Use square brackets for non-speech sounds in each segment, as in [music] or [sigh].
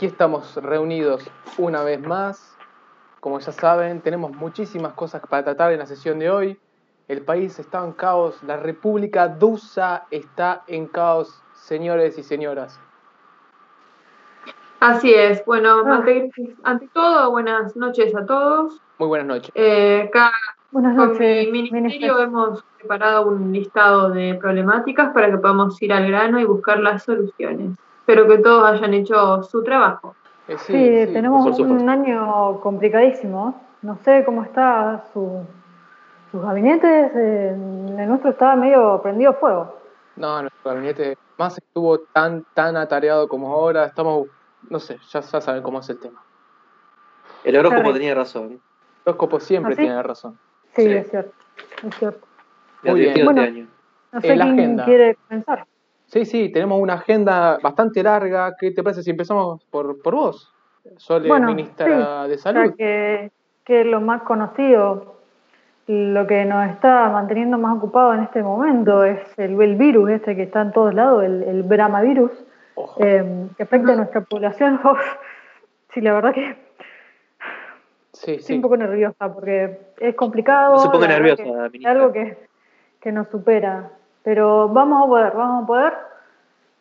Aquí estamos reunidos una vez más. Como ya saben, tenemos muchísimas cosas para tratar en la sesión de hoy. El país está en caos, la República Dusa está en caos, señores y señoras. Así es. Bueno, ante, ante todo, buenas noches a todos. Muy buenas noches. Eh, acá Buenas con noches. mi ministerio ministro. hemos preparado un listado de problemáticas para que podamos ir al grano y buscar las soluciones. Espero que todos hayan hecho su trabajo. Eh, Sí, tenemos por un año complicadísimo. No sé cómo está su, sus gabinetes. eh, el nuestro está medio prendido fuego. No, nuestro gabinete más estuvo tan, tan atareado como ahora. Estamos, no sé, ya, ya saben cómo es el tema. El horóscopo Correcto. tenía razón. El horóscopo siempre ¿Ah, sí? tiene razón. Sí, Sí. es cierto. Es cierto. Me Muy bien. Bueno. este año. No sé En la quién agenda. quiere comenzar. Sí, sí, tenemos una agenda bastante larga. ¿Qué te parece si empezamos por, por vos? Sole, Bueno, ministra de Ya Salud. que, que es lo más conocido, lo que nos está manteniendo más ocupado en este momento es el, el virus este que está en todos lados, el, el Brahmavirus, Ojo. eh, que afecta a nuestra población. [laughs] Sí, la verdad que sí, estoy sí. un poco nerviosa porque es complicado. No se ponga nerviosa, que Es ministra. algo que, que nos supera. Pero vamos a poder, vamos a poder.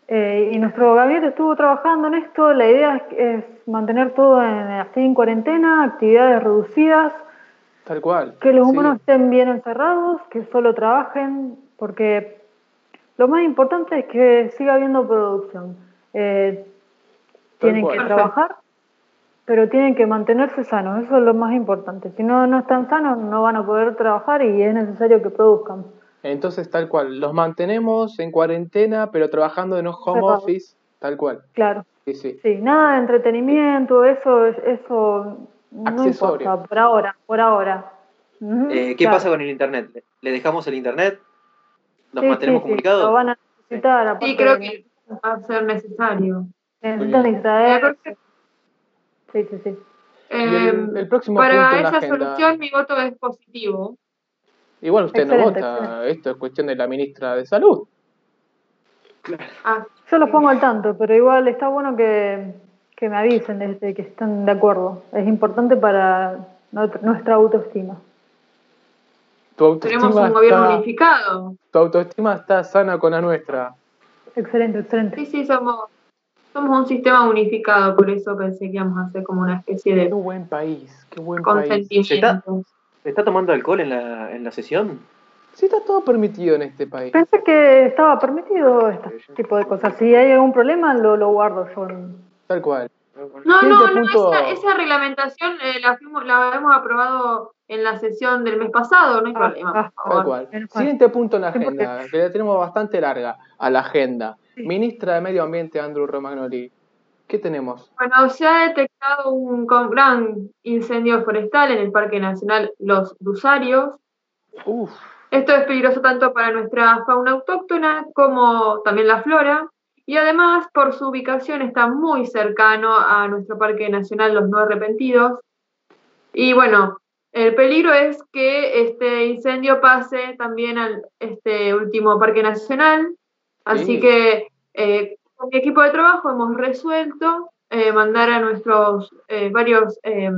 Eh, y nuestro gabinete estuvo trabajando en esto. La idea es, es mantener todo en, así en cuarentena, actividades reducidas, Tal cual. que los Sí. humanos estén bien encerrados, que solo trabajen, porque lo más importante es que siga habiendo producción. Eh, tienen cual. que trabajar, pero tienen que mantenerse sanos, eso es lo más importante. Si no, no están sanos, no van a poder trabajar y es necesario que produzcan. Entonces, tal cual. Los mantenemos en cuarentena, pero trabajando en un home office. Tal cual. Claro, Sí, sí. sí, nada de entretenimiento, eso, eso no Accesorio. importa, por ahora, por ahora. Eh, ¿Qué claro. pasa con el internet? ¿Le dejamos el internet? ¿Nos Sí, mantenemos sí, sí, comunicados? lo van a necesitar, Sí, creo de- que va a ser necesario. necesitan bien. distraer. Eh, Sí, sí, sí. El, el próximo punto para en la esa agenda. solución mi voto es positivo. Igual usted no vota. excelente. Esto es cuestión de la ministra de Salud. Ah, Yo los pongo al tanto, pero igual está bueno que, que me avisen desde que están de acuerdo. Es importante para nuestra autoestima. Tu autoestima, tenemos un gobierno está, unificado. tu autoestima está sana con la nuestra. Excelente, excelente. Sí, sí, somos, somos un sistema unificado, por eso pensé que íbamos a hacer como una especie Qué de buen país. Qué buen país. ¿Se está tomando alcohol en la, en la sesión? Sí, está todo permitido en este país. Pensé que estaba permitido este tipo de cosas. Si hay algún problema, lo, lo guardo yo. en- Tal cual. No, no, no, esa, esa reglamentación eh, la, fuimos, la hemos aprobado en la sesión del mes pasado, no hay Ah, problema, ah, por Tal cual. Siguiente punto en la agenda, que la tenemos bastante larga a la agenda. Sí. Ministra de Medio Ambiente, Andrew Romagnoli. ¿Qué tenemos? Bueno, se ha detectado un gran incendio forestal en el Parque Nacional Los Dusarios. Uf, Esto es peligroso tanto para nuestra fauna autóctona como también la flora. Y además, por su ubicación, está muy cercano a nuestro Parque Nacional Los No Arrepentidos. Y bueno, el peligro es que este incendio pase también al este último Parque Nacional. Así Sí. que eh, con mi equipo de trabajo hemos resuelto eh, mandar a nuestros eh, varios eh,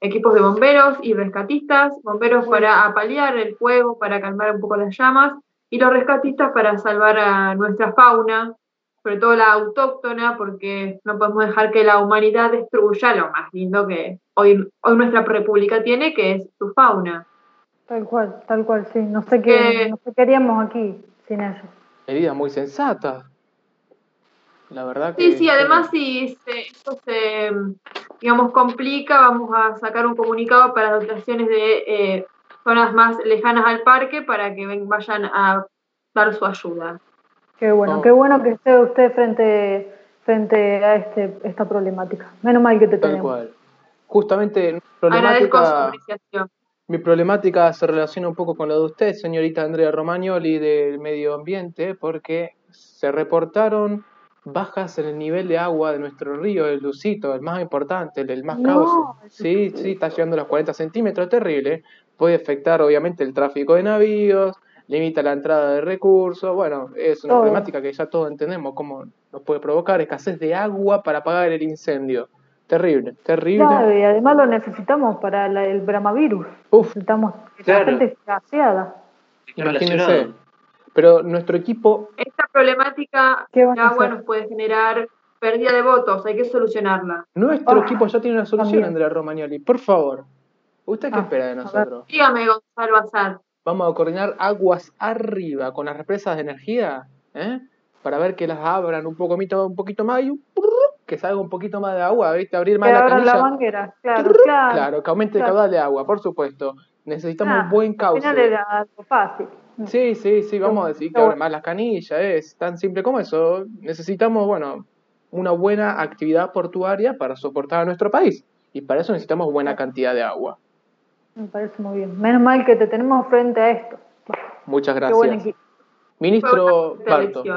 equipos de bomberos y rescatistas, bomberos para apalear el fuego, para calmar un poco las llamas, y los rescatistas para salvar a nuestra fauna, sobre todo la autóctona, porque no podemos dejar que la humanidad destruya lo más lindo que hoy, hoy nuestra república tiene, que es su fauna. Tal cual, tal cual, sí. No sé qué, Eh, no sé qué haríamos aquí sin eso. medida muy sensata. La verdad que. Sí, sí, además si se, esto se, digamos, complica, vamos a sacar un comunicado para dotaciones de eh, zonas más lejanas al parque para que ven- vayan a dar su ayuda. Qué bueno, Oh. qué bueno que esté usted frente, frente a este, esta problemática. Menos mal que te Tal tenemos. cual. Justamente mi problemática, mi problemática se relaciona un poco con la de usted, señorita Andrea Romagnoli, del medio ambiente, porque se reportaron bajas en el nivel de agua de nuestro río, el Lucito, el más importante, el, el más No, cauce. Sí, sí, está llegando a los 40 centímetros, terrible. Puede afectar obviamente el tráfico de navíos, limita la entrada de recursos. Bueno, es una problemática que ya todos entendemos cómo nos puede provocar escasez de agua para apagar el incendio. Terrible, terrible. Claro, y además lo necesitamos para la- el bramavirus. Uf, Necesitamos Claro. la gente imagínense. Pero nuestro equipo, Esta problemática ¿Qué de van a agua hacer? nos puede generar pérdida de votos, hay que solucionarla. nuestro Ah, equipo ya tiene una solución, también. Andrea Romagnoli. Por favor, ¿usted qué Ah, espera de nosotros? Dígame, Gonzalo Azar. Vamos a coordinar aguas arriba con las represas de energía, ¿eh? Para ver que las abran un poquito, un poquito más y un que salga un poquito más de agua, ¿viste? Abrir más Que la abran la canilla. manguera, claro, claro. Claro, que aumente el claro. caudal de agua, por supuesto. Necesitamos Ah, un buen Al cauce. final era algo fácil. Sí, sí, sí, vamos a decir que bueno. más las canillas, es tan simple como eso. Necesitamos, bueno, una buena actividad portuaria para soportar a nuestro país. Y para eso necesitamos buena cantidad de agua. Me parece muy bien. Menos mal que te tenemos frente a esto. Muchas Qué buen gracias. Ministro Barto. Sí,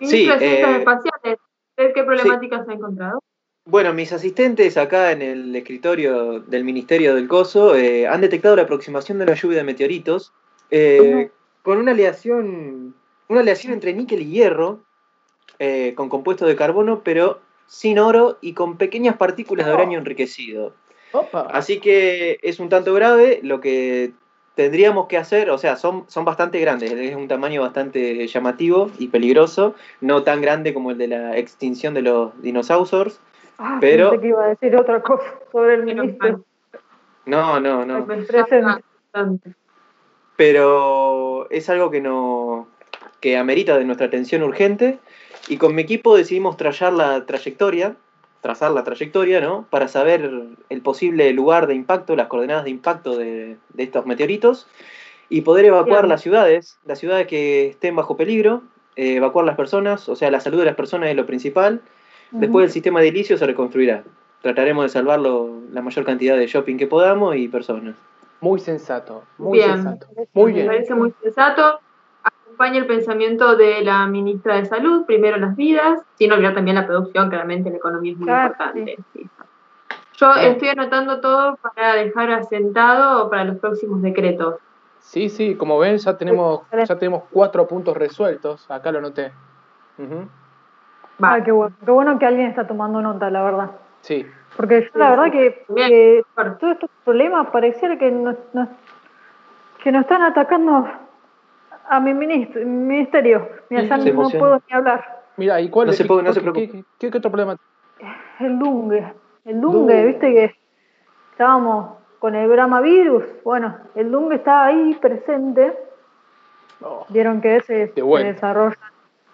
Ministro de Ciencias eh, Espaciales, ¿usted qué problemáticas ha encontrado? Bueno, mis asistentes acá en el escritorio del Ministerio del Coso eh, han detectado la aproximación de una lluvia de meteoritos eh, con una aleación, una aleación entre níquel y hierro eh, con compuesto de carbono, pero sin oro y con pequeñas partículas de uranio enriquecido. Opa. Así que es un tanto grave lo que tendríamos que hacer, o sea, son, son bastante grandes, es un tamaño bastante llamativo y peligroso, no tan grande como el de la extinción de los dinosaurios. Ah, Pero- pensé que iba a decir otra cosa sobre el ministro. No, no, no. Me. Pero es algo que no que amerita de nuestra atención urgente y con mi equipo decidimos trazar la trayectoria, trazar la trayectoria, ¿no? Para saber el posible lugar de impacto, las coordenadas de impacto de, de estos meteoritos y poder evacuar Bien. las ciudades, las ciudades que estén bajo peligro, eh, evacuar las personas, o sea, la salud de las personas es lo principal. Después el sistema edilicio se reconstruirá. Trataremos de salvarlo la mayor cantidad de shopping que podamos y personas. Muy sensato, muy Bien. sensato. Muy Me bien. parece muy sensato. Acompaña el pensamiento de la ministra de Salud, primero las vidas, sin olvidar también la producción, claramente la economía es muy Claro, importante. sí. Yo estoy anotando todo para dejar asentado para los próximos decretos. Sí, sí, como ven, ya tenemos, ya tenemos cuatro puntos resueltos. Acá lo noté. Va. Ah, qué bueno. Qué bueno que alguien está tomando nota, la verdad. Sí, Porque yo la verdad que, que Bueno, todos estos problemas pareciera que nos, nos- que nos están atacando a mi ministro, mi ministerio. Mira, ya no emociona. puedo ni hablar. mira, ¿y cuál No se puede- no qué- se qué- preocupe. qué- qué otro problema? El Dungue. El Dungue, Dungue. viste que estábamos con el Brahmavirus. Bueno, el Dungue está ahí presente. Oh, Vieron que se, bueno. se desarrollan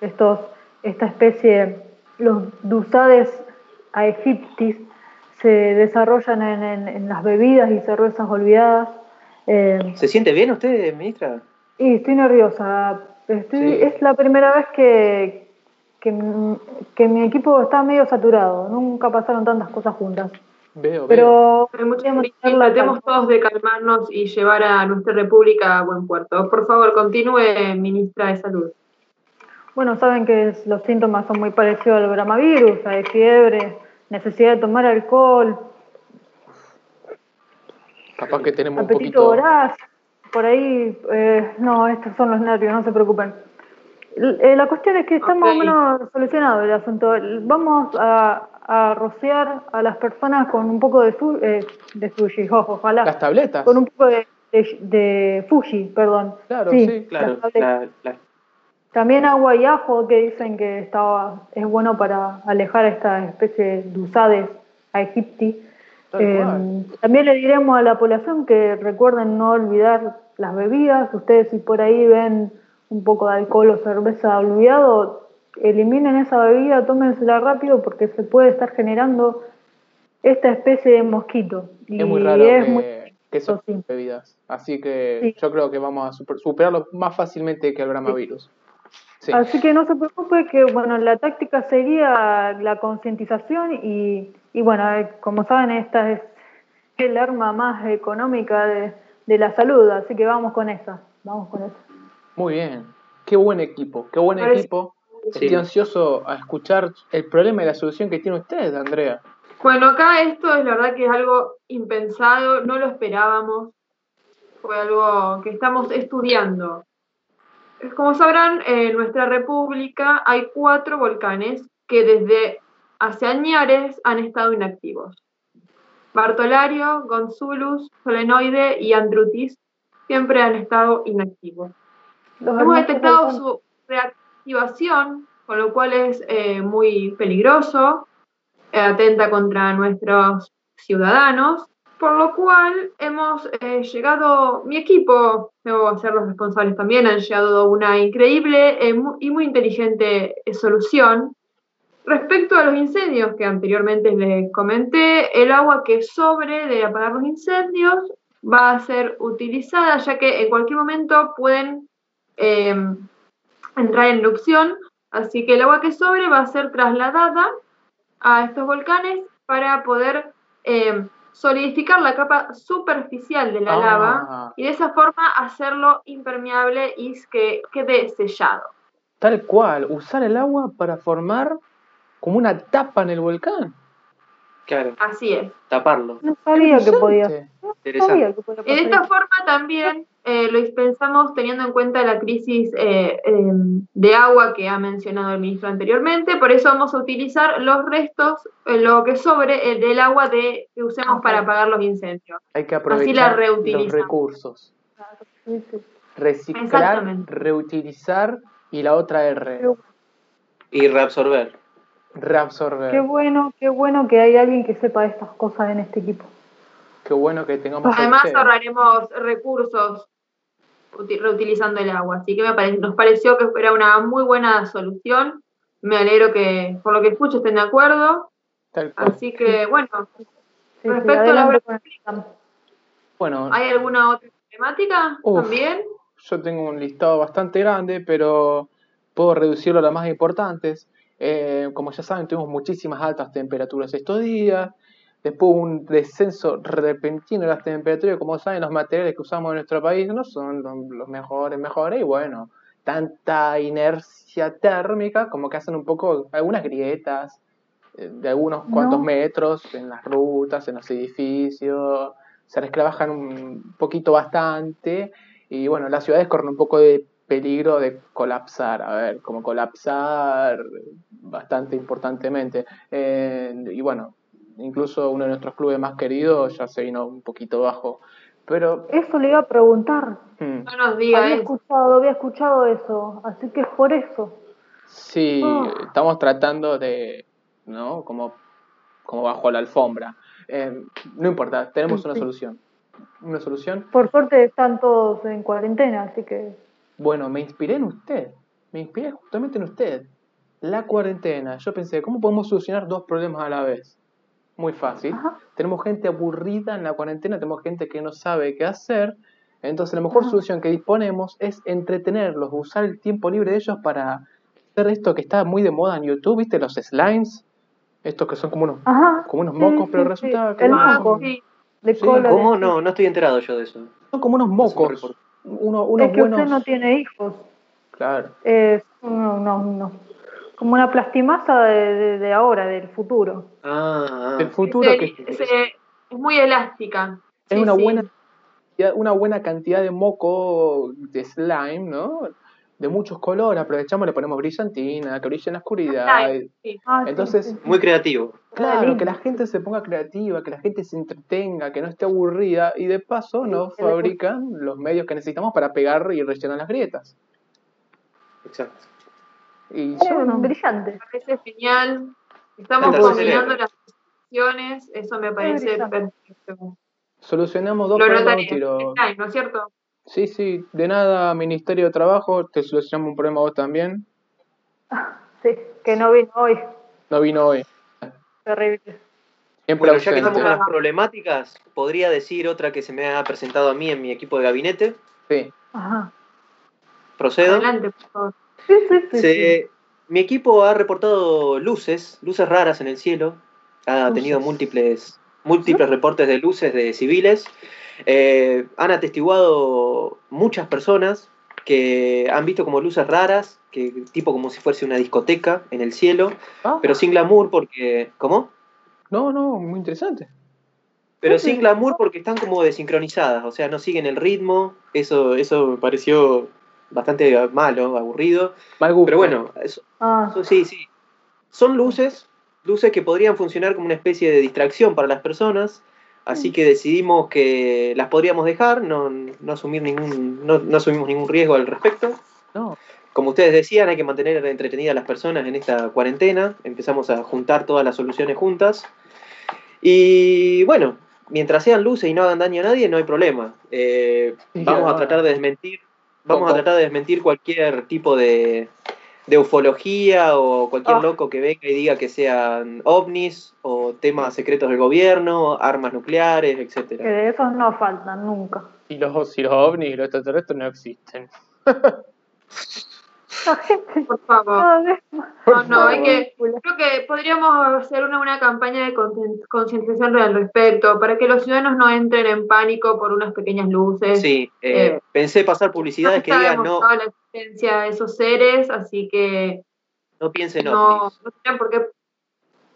estos, esta especie, los Dusades aegyptis, se desarrollan en, en- en las bebidas y cervezas olvidadas. Eh, ¿Se siente bien usted, ministra? y estoy nerviosa. Estoy, Sí. Es la primera vez que, que, que mi equipo está medio saturado. Nunca pasaron tantas cosas juntas. veo, veo. Pero tratemos todos de calmarnos y llevar a nuestra república a buen puerto. Por favor, continúe, ministra de Salud. Bueno, saben que los síntomas son muy parecidos al bramavirus, hay fiebre, necesidad de tomar alcohol, Capaz que tenemos un poquito. voraz, por ahí, eh, no, estos son los nervios, no se preocupen. Eh, la cuestión es que está más o menos solucionado el asunto. Vamos a, a rociar a las personas con un poco de, su, eh, de sushi, [laughs] ojalá, Las tabletas. con un poco de, de, de Fuji, perdón. Claro, sí, Claro, las tabletas. la- la- También agua y ajo que dicen que estaba, es bueno para alejar a esta especie de usades a Egipti. Eh, cual. también le diremos a la población que recuerden no olvidar las bebidas. Ustedes si por ahí ven un poco de alcohol o cerveza olvidado, eliminen esa bebida, tómensela rápido porque se puede estar generando esta especie de mosquito. Y es muy raro es que, muy- que son sí. bebidas. Así que Sí. yo creo que vamos a super- superarlo más fácilmente que el bramavirus. Sí. Así que no se preocupe que bueno la táctica sería la concientización y, y bueno, eh, como saben esta es el arma más económica de, de la salud, así que vamos con esa, vamos con esa. Muy bien. Qué buen equipo, qué buen Parece- equipo. Sí. Estoy ansioso a escuchar el problema y la solución que tiene usted, Andrea. Bueno, acá esto es la verdad que es algo impensado, no lo esperábamos. fue algo que estamos estudiando. Como sabrán, en nuestra república hay cuatro volcanes que desde hace años han estado inactivos. Bartolario, Gonzulus, Solenoide y Andrutis siempre han estado inactivos. Hemos detectado su reactivación, con lo cual es eh, muy peligroso, eh, atenta contra nuestros ciudadanos, por lo cual hemos eh, llegado, mi equipo, debo ser los responsables también, han llegado a una increíble y muy inteligente solución. Respecto a los incendios que anteriormente les comenté, el agua que sobre de apagar los incendios va a ser utilizada ya que en cualquier momento pueden em, entrar en erupción, así que el agua que sobre va a ser trasladada a estos volcanes para poder em, solidificar la capa superficial de la lava Ah. y de esa forma hacerlo impermeable y que quede sellado. Tal cual, usar el agua para formar como una tapa en el volcán. Claro, Así es. taparlo. No sabía que podía. Interesante. No sabía que podía Y de esta forma también eh, lo dispensamos teniendo en cuenta la crisis eh, eh, de agua que ha mencionado el ministro anteriormente, por eso vamos a utilizar los restos, eh, lo que sobre del agua de, que usemos para apagar los incendios. Hay que la aprovechar los reutilizamos. recursos. Sí, sí. Reciclar, reutilizar y la otra R, Y reabsorber. reabsorber. Qué bueno, qué bueno que hay alguien que sepa estas cosas en este equipo. Qué bueno que tengamos Además usted. ahorraremos recursos reutilizando el agua, así que me pare- nos pareció que era una muy buena solución. Me alegro que por lo que escucho estén de acuerdo, así que bueno, Sí, sí, Respecto a la. Bueno, ¿hay alguna otra temática Uf. también? yo tengo un listado bastante grande, pero puedo reducirlo a las más importantes. Eh, como ya saben, tuvimos muchísimas altas temperaturas estos días. Después un descenso repentino de las temperaturas. Como saben, los materiales que usamos en nuestro país no son los mejores, mejores. Y bueno, tanta inercia térmica como que hacen un poco algunas grietas eh, de algunos cuantos No. metros en las rutas, en los edificios. Se resclabajan un poquito bastante. Y bueno, las ciudades corren un poco de peligro de colapsar, a ver, como colapsar bastante importantemente. Eh, y bueno, incluso uno de nuestros clubes más queridos ya se vino un poquito bajo. Pero, Eso le iba a preguntar. mm, No nos diga Había eso. escuchado, había escuchado eso, así que es por eso. sí, Ah. estamos tratando de, ¿no? Como, como bajo la alfombra. Eh, no importa, tenemos una Sí. solución. Una solución. Por suerte están todos en cuarentena, así que Bueno, me inspiré en usted. Me inspiré justamente en usted. La cuarentena. Yo pensé, ¿cómo podemos solucionar dos problemas a la vez? Muy fácil. Ajá. Tenemos gente aburrida en la cuarentena, tenemos gente que no sabe qué hacer. Entonces, la mejor Ajá. solución que disponemos es entretenerlos, usar el tiempo libre de ellos para hacer esto que está muy de moda en YouTube, ¿viste? Los slimes. Estos que son como unos, Ajá. como unos sí, mocos, pero sí, resulta sí. que El moco. sí. de Sí, cola. ¿Cómo? No, no estoy enterado yo de eso. son como unos mocos. Uno- unos Es que buenos. usted no tiene hijos. Claro. Es uno, no, no. Como una plastimasa de, de- de ahora, del futuro. Ah, El futuro Se- que es muy elástica. es Sí, una sí. buena una buena cantidad de moco de slime, ¿no? De muchos colores, aprovechamos, le ponemos brillantina, que brille en la oscuridad. Slime, sí. Ah, sí, Entonces, sí. muy creativo. Claro, que la gente se ponga creativa, que la gente se entretenga, que no esté aburrida y de paso nos fabrican los medios que necesitamos para pegar y rellenar las grietas. Exacto. Y Eh, yo no- brillante. Me parece genial. Estamos Fantástico. combinando las opciones, eso me parece perfecto. solucionamos dos problemas tiro. ¿no es cierto? Sí, sí, de nada, Ministerio de Trabajo, te solucionamos un problema vos también. [laughs] Sí, que no vino hoy. No vino hoy. Terrible. Siempre Bueno, ya que estamos con las problemáticas, podría decir otra que se me ha presentado a mí en mi equipo de gabinete. Sí. Ajá. Procedo. Adelante, por favor. Se- Mi equipo ha reportado luces, luces raras en el cielo. Ha Luces. tenido múltiples, múltiples reportes de luces de civiles. Eh, han atestiguado muchas personas que han visto como luces raras, que tipo como si fuese una discoteca en el cielo, Ah, pero sin glamour porque... ¿Cómo? No, no, muy interesante. pero sin glamour porque están como desincronizadas, o sea, no siguen el ritmo, eso, eso me pareció bastante malo, aburrido. Mal gusto. Pero bueno, eso, Ah, eso sí, sí. Son luces, luces que podrían funcionar como una especie de distracción para las personas, así que decidimos que las podríamos dejar, no, no asumir ningún, no, no asumimos ningún riesgo al respecto. No. Como ustedes decían, hay que mantener entretenidas a las personas en esta cuarentena. Empezamos a juntar todas las soluciones juntas. Y bueno, mientras sean luces y no hagan daño a nadie, no hay problema. Eh, vamos a tratar de desmentir, vamos a tratar de desmentir cualquier tipo de, de ufología o cualquier Ah. loco que venga y diga que sean ovnis o temas secretos del gobierno, armas nucleares, que etcétera. de esos no faltan nunca. Y los, si los ovnis y los extraterrestres no existen. [laughs] [laughs] Por favor. No, no, hay que. Creo que podríamos hacer una, una campaña de concien- concientización al respecto, para que los ciudadanos no entren en pánico por unas pequeñas luces. Sí, eh, eh, pensé pasar No publicidades que digan no, la existencia de esos seres, así que no piensen no, no tendrían por qué,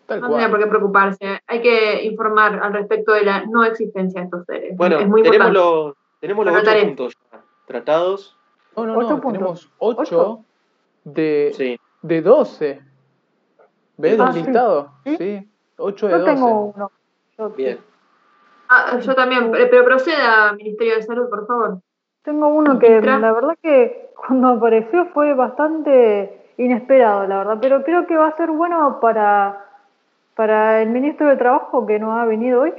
Tal no por qué preocuparse. Hay que informar al respecto de la no existencia de estos seres. Bueno, es muy tenemos importante. los, tenemos los ocho puntos ya tratados. No, no, Ocho no. puntos. Tenemos 8 Ocho. De, Sí. de 12. ¿Ves Ah, el sí. listado? ¿Sí? Sí. 8 de Yo 12. tengo uno. Yo Bien. Ah, yo también, pero proceda, Ministerio de Salud, por favor. Tengo uno que la verdad que cuando apareció fue bastante inesperado, la verdad, pero creo que va a ser bueno para, para el ministro de Trabajo que no ha venido hoy.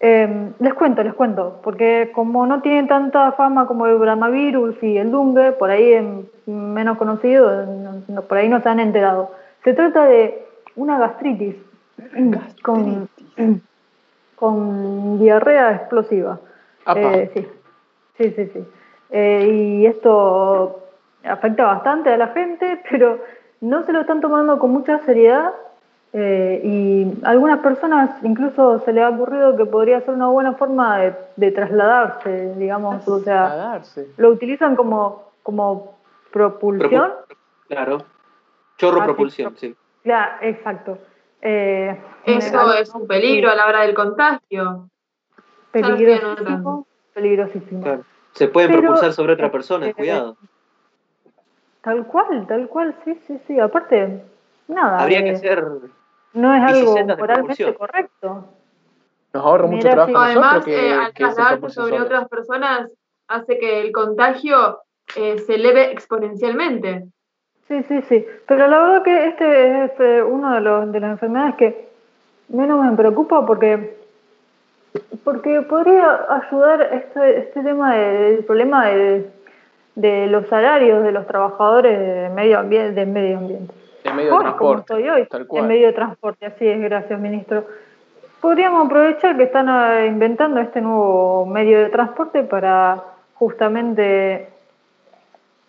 Eh, les cuento, les cuento, porque como no tiene tanta fama como el Brahmavirus y el Dungue, por ahí menos conocido, no- no- por ahí no se han enterado. Se trata de una gastritis, con, con diarrea explosiva. Eh, sí, sí, sí, sí. Eh, y esto afecta bastante a la gente, [laughs] pero no se lo están tomando con mucha seriedad. Eh, y a algunas personas incluso se les ha ocurrido que podría ser una buena forma de, de trasladarse, digamos, o a sea, lo utilizan como, como propulsión. Claro. Chorro Ah, propulsión, pro- sí. Claro, exacto. Eh, Eso es un peligro a la hora del contagio. Peligrosísimo, peligrosísimo. Claro. Se pueden Pero, propulsar sobre otra persona, eh, cuidado. Tal cual, tal cual, sí, sí, sí. Aparte, nada. Habría que hacer. No es algo moralmente correcto. Nos ahorra mucho Mira, trabajo Además, nosotros que, eh, al trasladarse sobre otras personas hace que el contagio eh, se eleve exponencialmente. Sí, sí, sí. Pero la verdad que este es eh, uno de, los, de las enfermedades que menos me preocupa porque porque podría ayudar este, este tema de- del problema de, de los salarios de los trabajadores de medio ambiente. De medio ambiente. En medio de como transporte. estoy hoy, tal cual. en medio de transporte, así es, gracias ministro. Podríamos aprovechar que están eh, inventando este nuevo medio de transporte para justamente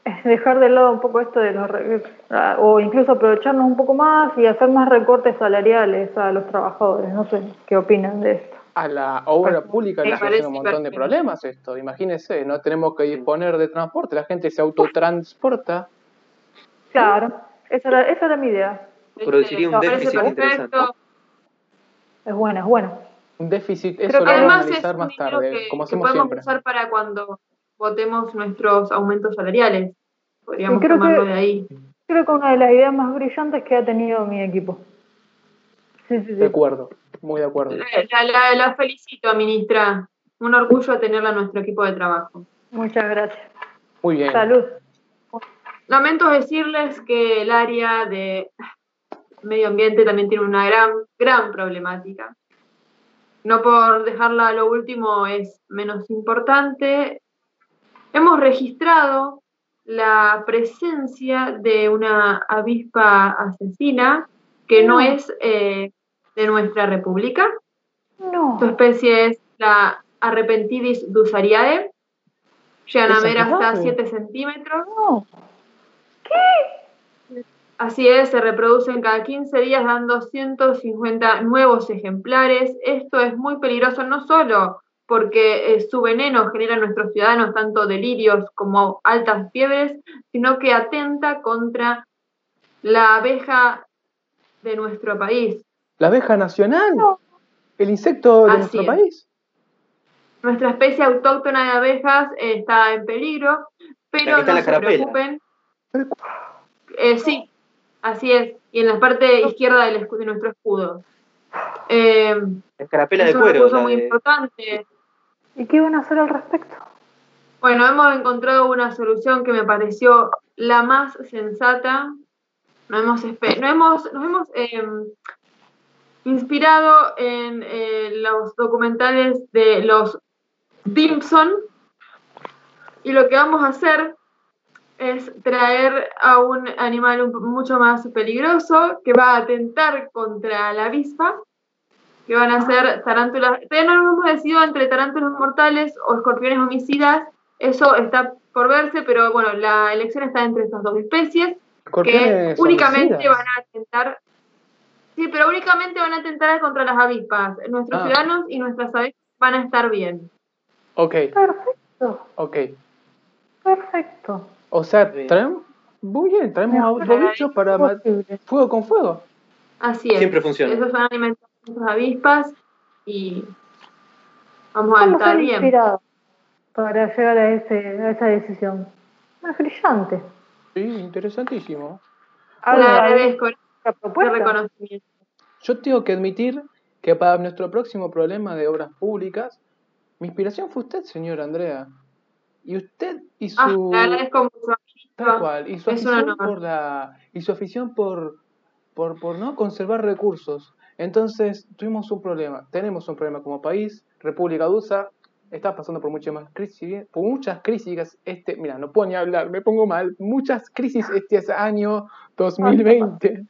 eh, dejar de lado un poco esto de los re- ah, o incluso aprovecharnos un poco más y hacer más recortes salariales a los trabajadores. No sé qué opinan de esto. A la obra pública Me le parece hace un montón de problemas esto. Imagínense, no tenemos que disponer de transporte, la gente se autotransporta. Claro, esa era, esa era mi idea. Produciría un déficit interesante. Es buena, es buena. Un déficit, Creo eso lo que vamos a Además, es analizar más tarde, que, como que hacemos podemos siempre. usar para cuando votemos nuestros aumentos salariales. Podríamos creo tomarlo que- de ahí. Creo que una de las ideas más brillantes que ha tenido mi equipo. Sí, sí, sí. De acuerdo, muy de acuerdo. La, la- la felicito, ministra. Un orgullo tenerla en nuestro equipo de trabajo. Muchas gracias. Muy bien. Salud. Lamento decirles que el área de medio ambiente también tiene una gran, gran problemática. No por dejarla a lo último es menos importante. Hemos registrado la presencia de una avispa asesina que no No. es eh, de nuestra república. No. Su especie es la Arrepentidis dusariae. Llegan a Esa ver es hasta grave. 7 centímetros. No. Así es, se reproducen cada 15 días dando 150 nuevos ejemplares. Esto es muy peligroso no solo porque eh, su veneno genera en nuestros ciudadanos tanto delirios como altas fiebres, sino que atenta contra la abeja de nuestro país. La abeja nacional, No. el insecto de Así nuestro es. país. nuestra especie autóctona de abejas eh, está en peligro, pero no la se carapela. preocupen. Eh, sí, así es, y en la parte izquierda del de nuestro escudo. Eh, Escarapela es de un cuero. recurso la muy de- importante. ¿Y qué van a hacer al respecto? Bueno, hemos encontrado una solución que me pareció la más sensata. Nos hemos, nos hemos, nos hemos eh, inspirado en eh, los documentales de los Simpson y lo que vamos a hacer es traer a un animal mucho más peligroso que va a atentar contra la avispa, que van a ser tarántulas. Todavía no nos hemos decidido entre tarántulas mortales o escorpiones homicidas. Eso está por verse, pero bueno, la elección está entre estas dos especies que únicamente homicidas. van a atentar. Sí, pero únicamente van a atentar contra las avispas. Nuestros Ah. ciudadanos y nuestras abejas van a estar bien. Ok, Perfecto, ok. perfecto. O sea, traemos. Muy bien, traemos a Mejor otro bicho para fuego con fuego. Así es. Siempre funciona. Esos van a alimentar a nuestras avispas y vamos a ¿Cómo estar bien. inspirado para llegar a, ese, a esa decisión? Es brillante. Sí, interesantísimo. Le ¿Alguna agradezco propuesta? reconocimiento. Yo tengo que admitir que para nuestro próximo problema de obras públicas, mi inspiración fue usted, señora Andrea. Y usted y Ah, su. mucho. Tal cual. Y su Es afición por la. Y su afición por. por, por no conservar recursos. Entonces, tuvimos un problema. Tenemos un problema como país. República USA está pasando por muchas más crisis. Por muchas crisis. Este, mira, no puedo ni hablar, me pongo mal. Muchas crisis este año 2020.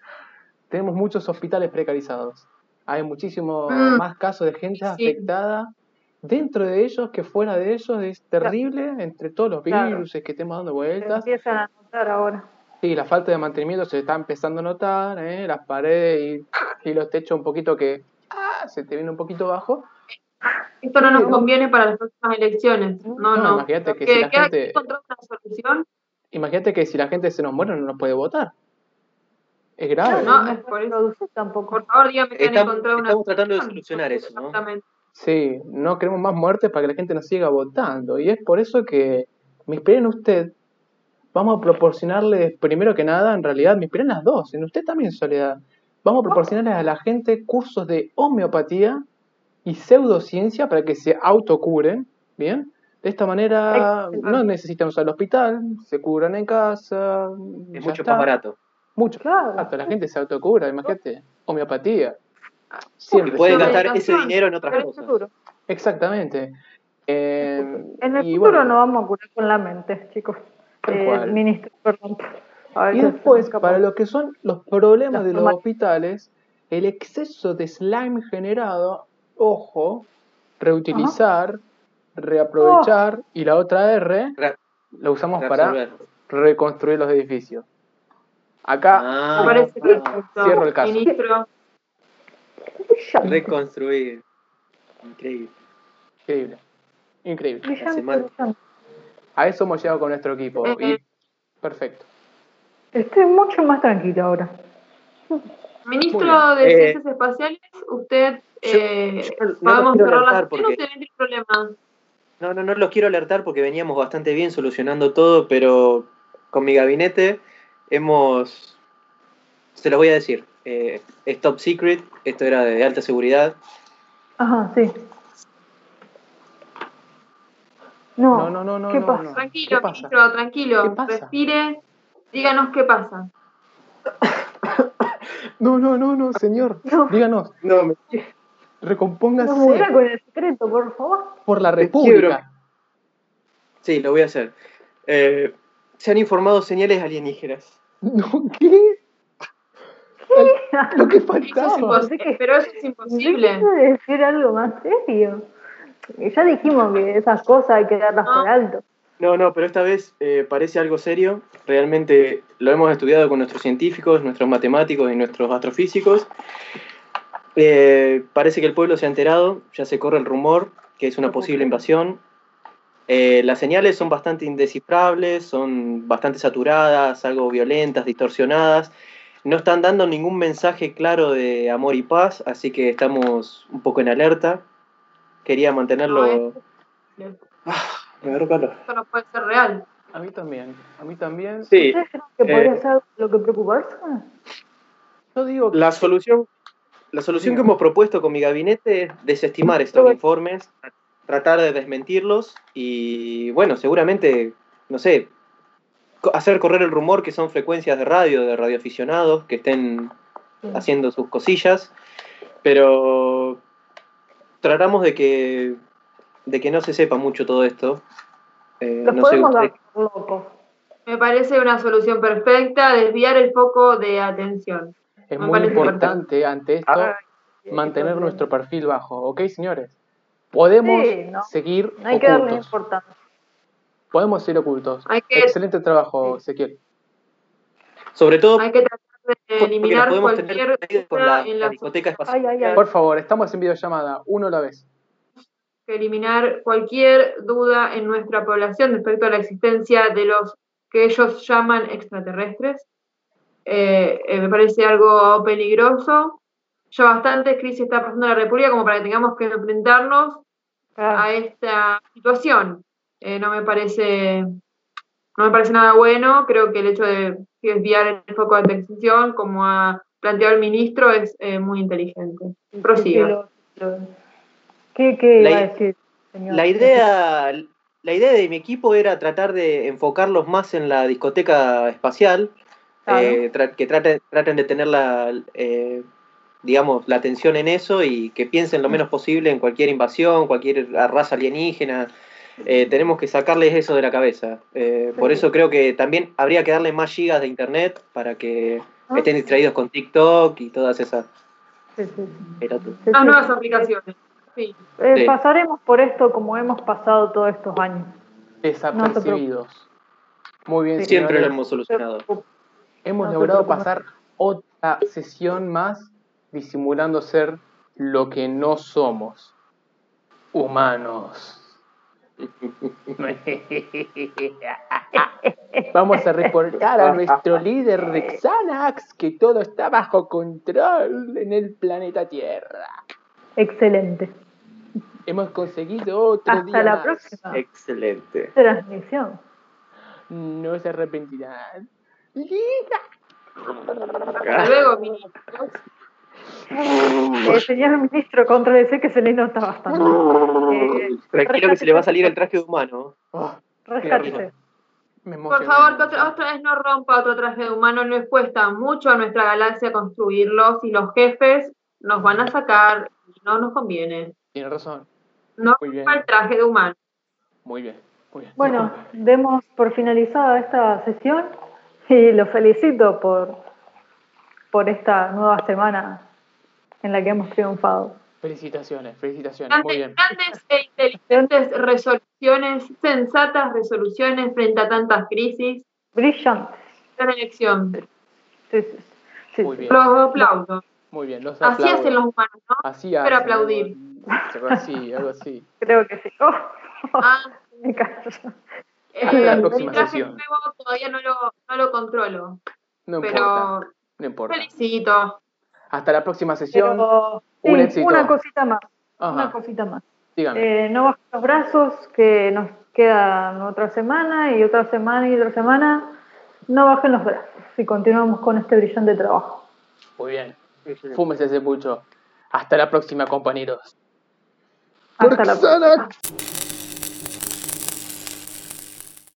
Tenemos muchos hospitales precarizados. Hay muchísimos Mm. más casos de gente Sí. afectada dentro de ellos que fuera de ellos. Es terrible entre todos los Claro. virus que estemos dando Se vueltas. empiezan a notar ahora. Sí, la falta de mantenimiento se está empezando a notar, ¿eh? las paredes y, y los techos un poquito que ah, se te viene un poquito bajo. Esto no nos Pero- conviene para las próximas elecciones. No, No, no. imagínate que Que- si la gente- una solución. Imagínate que si la gente se nos muere no nos puede votar. Es grave. No, no es por eso. tampoco. Por favor, dígame que han Estamos- encontrado una estamos tratando de solucionar eso, ¿no? Exactamente. Sí, no queremos más muertes para que la gente nos siga votando. Y es por eso que me inspiré en usted. Vamos a proporcionarle, primero que nada, en realidad me inspiré en las dos, en usted también, Soledad. Vamos a proporcionarle a la gente cursos de homeopatía y pseudociencia para que se autocuren, ¿bien? De esta manera no necesitan usar el hospital, se curan en casa. Es mucho está. más barato. Mucho Claro. barato, la gente se autocura, imagínate, homeopatía. Siempre. Y pueden Una gastar ese dinero en otras cosas. futuro. Exactamente. Eh, En el y futuro bueno, no vamos a curar con la mente, chicos. Eh, ministro, perdón. Y después, para lo que son los problemas de los hospitales, el exceso de slime generado, ojo, reutilizar, reaprovechar, y la otra R Re- la usamos para reconstruir los edificios. Acá Ah. Cierro el caso. Ministro, reconstruir. Increíble. Increíble. Increíble. semana. A eso hemos llegado con nuestro equipo. Y perfecto. Estoy mucho más tranquila ahora. ministro de Eh, Ciencias Espaciales, usted, eh, yo podemos cerrar la alertar sesión, porque- usted no tiene problema. No, no, no los quiero alertar porque veníamos bastante bien solucionando todo, pero con mi gabinete hemos... Se los voy a decir. Eh, es top secret, esto era de alta seguridad. Ajá, sí. No, No, no, no, no. ¿Qué no, pasa? no. ¿Qué Tranquilo, pasa? ministro, tranquilo. ¿Qué pasa? Respire, díganos qué pasa. [coughs] No, no, no, no, señor. [coughs] No. Díganos, No, me, recompóngase no con el secreto, por favor. por la República. Sí, lo voy a hacer. Eh, se han informado señales alienígenas. No, ¿qué? [laughs] Lo que Eso es faltaba. imposible, que- pero eso es ¿De imposible. decir algo más serio? Ya dijimos que esas cosas hay que darlas No. por alto. No, no, pero esta vez eh, parece algo serio. Realmente lo hemos estudiado con nuestros científicos, nuestros matemáticos y nuestros astrofísicos. Eh, parece que el pueblo se ha enterado, ya se corre el rumor que es una posible invasión. Eh, las señales son bastante indescifrables, son bastante saturadas, algo violentas, distorsionadas. No están dando ningún mensaje claro de amor y paz, así que estamos un poco en alerta. Quería mantenerlo No, Me agarró calor. Esto no puede ser real. A mí también, a mí también. Sí, ¿Ustedes creen que eh, podría ser lo que preocuparse? Yo digo que la solución, la solución que hemos propuesto con mi gabinete es desestimar estos informes, tratar de desmentirlos y, bueno, seguramente, no sé, hacer correr el rumor que son frecuencias de radio, de radioaficionados que estén haciendo sus cosillas, pero tratamos de que, de que no se sepa mucho todo esto. Eh, Los no sé, podemos. Me parece una solución perfecta, desviar el foco de atención. es me muy importante ante esto Ah, mantener nuestro perfil bajo, ¿ok, señores? Podemos Sí, no. seguir No hay que darle importancia. Podemos ser ocultos. Hay que, Excelente trabajo, Ezequiel. sobre todo hay que tratar de eliminar podemos cualquier tener con la, en la la discoteca espacial. Ay, ay, ay. Por favor, estamos en videollamada, uno a la vez. que eliminar cualquier duda en nuestra población respecto a la existencia de los que ellos llaman extraterrestres. Eh, eh, me parece algo peligroso. Ya bastantes crisis está pasando en la República como para que tengamos que enfrentarnos Ah, a esta situación. Eh, no me parece no me parece nada bueno. Creo que el hecho de desviar el foco de atención, como ha planteado el ministro, es eh, muy inteligente. Prosiga. ¿Qué, qué La iba a i- decir, señor? La idea, la idea de mi equipo era tratar de enfocarlos más en la discoteca espacial, Claro. eh, tra- que traten, traten de tener la, eh, digamos, la atención en eso y que piensen lo menos posible en cualquier invasión, cualquier raza alienígena. Eh, tenemos que sacarles eso de la cabeza. Eh, por eso creo que también habría que darle más gigas de internet para que Ah. estén distraídos con TikTok y todas esas Sí, sí, sí. pelotudas. Sí, Las nuevas aplicaciones. Sí. Eh, Sí. Pasaremos por esto como hemos pasado todos estos años. Desapercibidos. Muy bien, Siempre lo hemos solucionado. Hemos No logrado pasar otra sesión más disimulando ser lo que no somos. Humanos. [laughs] Vamos a reportar a [laughs] nuestro líder Rexanax que todo está bajo control en el planeta Tierra. Excelente. Hemos conseguido otro Hasta día la más. próxima Excelente. transmisión. No se arrepentirán. Hasta luego, ministros. Eh, [laughs] señor ministro, contrólese que se le nota bastante. [laughs] Eh, Tranquilo que se le va a salir el traje de humano. Oh, me Por favor, que otra, vez no rompa otro traje de humano. Nos cuesta mucho a nuestra galaxia construirlos y los jefes nos van a sacar y no nos conviene. Tiene razón. No Muy bien. rompa el traje de humano. Muy bien. Muy bien. Bueno, demos por finalizada esta sesión y lo felicito por, por esta nueva semana en la que hemos triunfado. Felicitaciones, felicitaciones. Muy bien. Grandes e inteligentes resoluciones, sensatas resoluciones frente a tantas crisis. Brillante. Gran elección. Sí, sí, sí, Muy sí. bien. Los aplaudo. Muy bien. Los Así aplaudo. hacen los humanos, ¿no? Así Pero hacen, aplaudir. Algo así, algo así. Creo que sí. Oh, Ah, [laughs] me callo. eh, la próxima traje sesión. nuevo todavía no lo, no lo controlo. No importa. Pero No importa. felicito. Hasta la próxima sesión. Pero, Un sí, éxito. una cosita más. Ajá. Una cosita más. Dígame. Eh, no bajen los brazos, que nos quedan otra semana y otra semana y otra semana. No bajen los brazos y continuamos con este brillante trabajo. Muy bien. Fúmese ese pucho. Hasta la próxima, compañeros. Hasta la próxima.